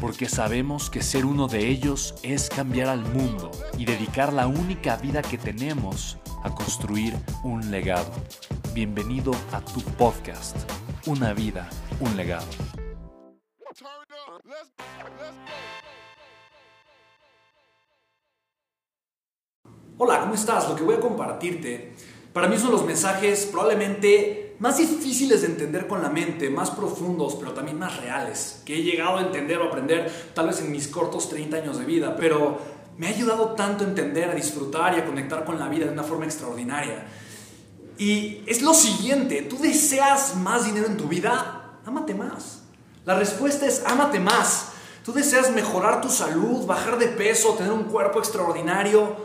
porque sabemos que ser uno de ellos es cambiar al mundo y dedicar la única vida que tenemos a construir un legado. Bienvenido a tu podcast, Una vida, un legado. Hola, ¿cómo estás? Lo que voy a compartirte, para mí son los mensajes probablemente más difíciles de entender con la mente, más profundos, pero también más reales, que he llegado a entender o aprender tal vez en mis cortos 30 años de vida, pero me ha ayudado tanto a entender, a disfrutar y a conectar con la vida de una forma extraordinaria. Y es lo siguiente, ¿tú deseas más dinero en tu vida? Ámate más. La respuesta es ámate más. ¿Tú deseas mejorar tu salud, bajar de peso, tener un cuerpo extraordinario?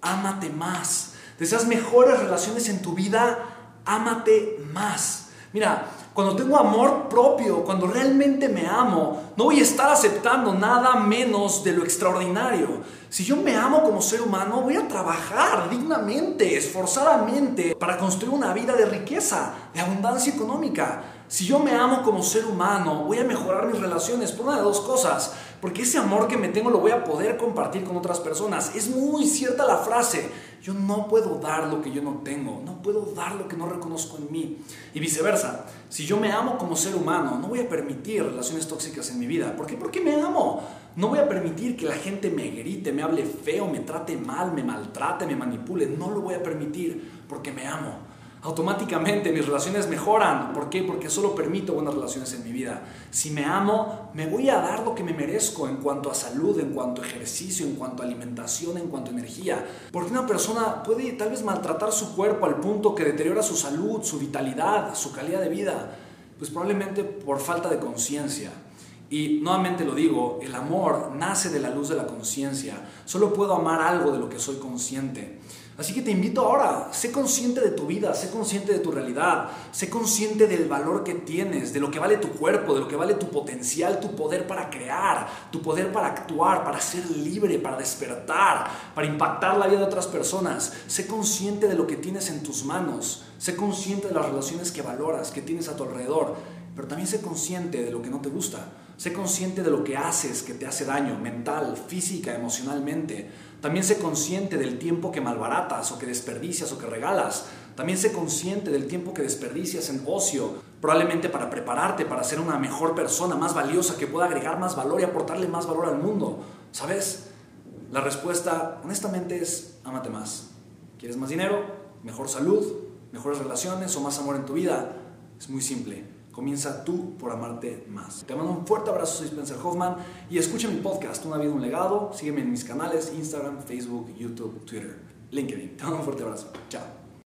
Ámate más. ¿Deseas mejores relaciones en tu vida? Ámate más. Mira, cuando tengo amor propio, cuando realmente me amo, no voy a estar aceptando nada menos de lo extraordinario. Si yo me amo como ser humano, voy a trabajar dignamente, esforzadamente, para construir una vida de riqueza, de abundancia económica. Si yo me amo como ser humano, voy a mejorar mis relaciones por una de dos cosas. Porque ese amor que me tengo lo voy a poder compartir con otras personas. Es muy cierta la frase. Yo no puedo dar lo que yo no tengo. No puedo dar lo que no reconozco en mí. Y viceversa. Si yo me amo como ser humano, no voy a permitir relaciones tóxicas en mi vida. ¿Por qué? Porque me amo. No voy a permitir que la gente me grite, me hable feo, me trate mal, me maltrate, me manipule. No lo voy a permitir porque me amo automáticamente mis relaciones mejoran. ¿Por qué? Porque solo permito buenas relaciones en mi vida. Si me amo, me voy a dar lo que me merezco en cuanto a salud, en cuanto a ejercicio, en cuanto a alimentación, en cuanto a energía. Porque una persona puede tal vez maltratar su cuerpo al punto que deteriora su salud, su vitalidad, su calidad de vida. Pues probablemente por falta de conciencia. Y nuevamente lo digo, el amor nace de la luz de la conciencia. Solo puedo amar algo de lo que soy consciente. Así que te invito ahora, sé consciente de tu vida, sé consciente de tu realidad, sé consciente del valor que tienes, de lo que vale tu cuerpo, de lo que vale tu potencial, tu poder para crear, tu poder para actuar, para ser libre, para despertar, para impactar la vida de otras personas. Sé consciente de lo que tienes en tus manos, sé consciente de las relaciones que valoras, que tienes a tu alrededor, pero también sé consciente de lo que no te gusta. Sé consciente de lo que haces que te hace daño mental, física, emocionalmente. También sé consciente del tiempo que malbaratas o que desperdicias o que regalas. También sé consciente del tiempo que desperdicias en ocio, probablemente para prepararte para ser una mejor persona, más valiosa, que pueda agregar más valor y aportarle más valor al mundo. ¿Sabes? La respuesta, honestamente, es amate más. ¿Quieres más dinero? ¿Mejor salud? ¿Mejores relaciones o más amor en tu vida? Es muy simple Comienza tú por amarte más. Te mando un fuerte abrazo, soy Spencer Hoffman y escucha mi podcast, Una vida, un legado. Sígueme en mis canales, Instagram, Facebook, YouTube, Twitter, LinkedIn. Te mando un fuerte abrazo. Chao.